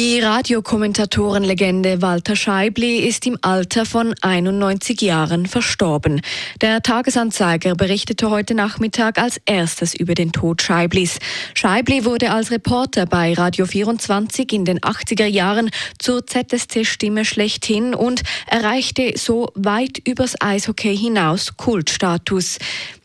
Die Radiokommentatorenlegende Walter Scheibli ist im Alter von 91 Jahren verstorben. Der Tagesanzeiger berichtete heute Nachmittag als erstes über den Tod Scheiblis. Scheibli wurde als Reporter bei Radio 24 in den 80er Jahren zur ZSC-Stimme schlechthin und erreichte so weit übers Eishockey hinaus Kultstatus.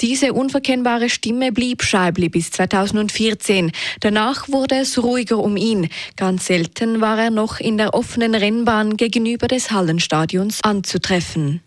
Diese unverkennbare Stimme blieb Scheibli bis 2014. Danach wurde es ruhiger um ihn. Ganz selten war er noch in der offenen Rennbahn gegenüber des Hallenstadions anzutreffen.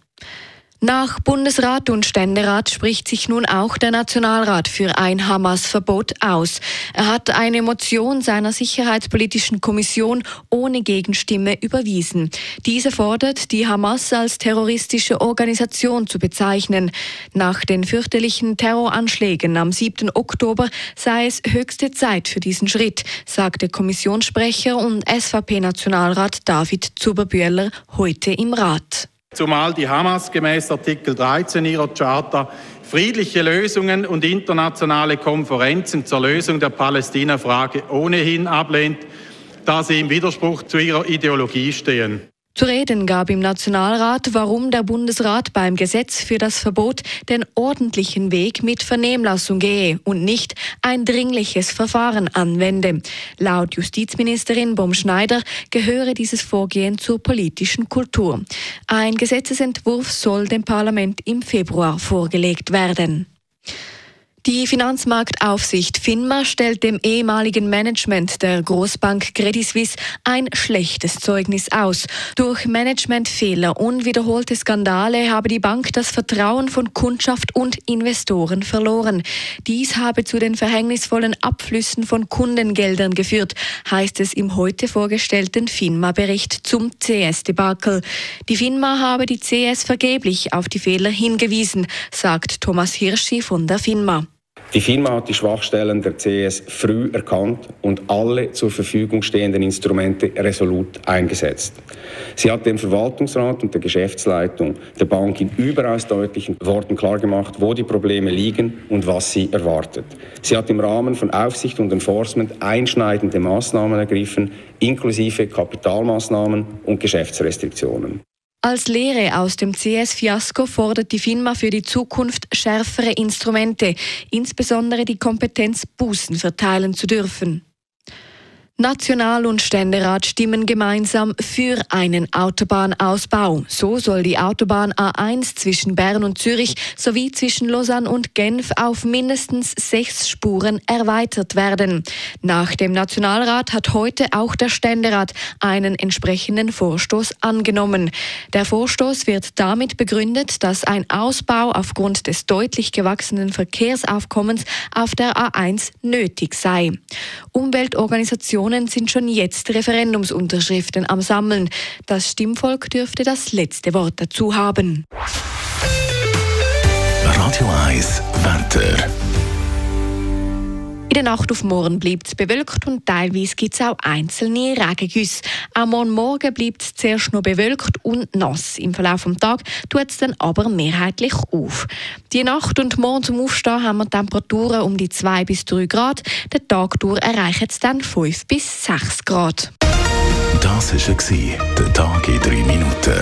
Nach Bundesrat und Ständerat spricht sich nun auch der Nationalrat für ein Hamas-Verbot aus. Er hat eine Motion seiner Sicherheitspolitischen Kommission ohne Gegenstimme überwiesen. Diese fordert, die Hamas als terroristische Organisation zu bezeichnen. Nach den fürchterlichen Terroranschlägen am 7. Oktober sei es höchste Zeit für diesen Schritt, sagte Kommissionssprecher und SVP-Nationalrat David Zuberbühler heute im Rat. Zumal die Hamas gemäß Artikel 13 ihrer Charta friedliche Lösungen und internationale Konferenzen zur Lösung der Palästina-Frage ohnehin ablehnt, da sie im Widerspruch zu ihrer Ideologie stehen. Zu reden gab im Nationalrat, warum der Bundesrat beim Gesetz für das Verbot den ordentlichen Weg mit Vernehmlassung gehe und nicht ein dringliches Verfahren anwende. Laut Justizministerin Bomschneider gehöre dieses Vorgehen zur politischen Kultur. Ein Gesetzesentwurf soll dem Parlament im Februar vorgelegt werden. Die Finanzmarktaufsicht FINMA stellt dem ehemaligen Management der Großbank Credit Suisse ein schlechtes Zeugnis aus. Durch Managementfehler und wiederholte Skandale habe die Bank das Vertrauen von Kundschaft und Investoren verloren. Dies habe zu den verhängnisvollen Abflüssen von Kundengeldern geführt, heißt es im heute vorgestellten FINMA-Bericht zum CS-Debakel. Die FINMA habe die CS vergeblich auf die Fehler hingewiesen, sagt Thomas Hirschi von der FINMA. Die Firma hat die Schwachstellen der CS früh erkannt und alle zur Verfügung stehenden Instrumente resolut eingesetzt. Sie hat dem Verwaltungsrat und der Geschäftsleitung der Bank in überaus deutlichen Worten klargemacht, wo die Probleme liegen und was sie erwartet. Sie hat im Rahmen von Aufsicht und Enforcement einschneidende Maßnahmen ergriffen, inklusive Kapitalmaßnahmen und Geschäftsrestriktionen. Als Lehre aus dem CS-Fiasko fordert die FINMA für die Zukunft schärfere Instrumente, insbesondere die Kompetenz, Bußen verteilen zu dürfen. National- und Ständerat stimmen gemeinsam für einen Autobahnausbau. So soll die Autobahn A1 zwischen Bern und Zürich sowie zwischen Lausanne und Genf auf mindestens sechs Spuren erweitert werden. Nach dem Nationalrat hat heute auch der Ständerat einen entsprechenden Vorstoß angenommen. Der Vorstoß wird damit begründet, dass ein Ausbau aufgrund des deutlich gewachsenen Verkehrsaufkommens auf der A1 nötig sei. Umweltorganisationen Organisationen sind schon jetzt Referendumsunterschriften am Sammeln. Das Stimmvolk dürfte das letzte Wort dazu haben. Radio 1 Wetter. In der Nacht auf morgen bleibt es bewölkt und teilweise gibt es auch einzelne Regengüsse. Auch morgen Morgen bleibt es zuerst noch bewölkt und nass. Im Verlauf des Tages tut es dann aber mehrheitlich auf. Die Nacht und morgen zum Aufstehen haben wir Temperaturen um die 2 bis 3 Grad. Den Tag durch erreichen es dann 5 bis 6 Grad. Das war der Tag in 3 Minuten.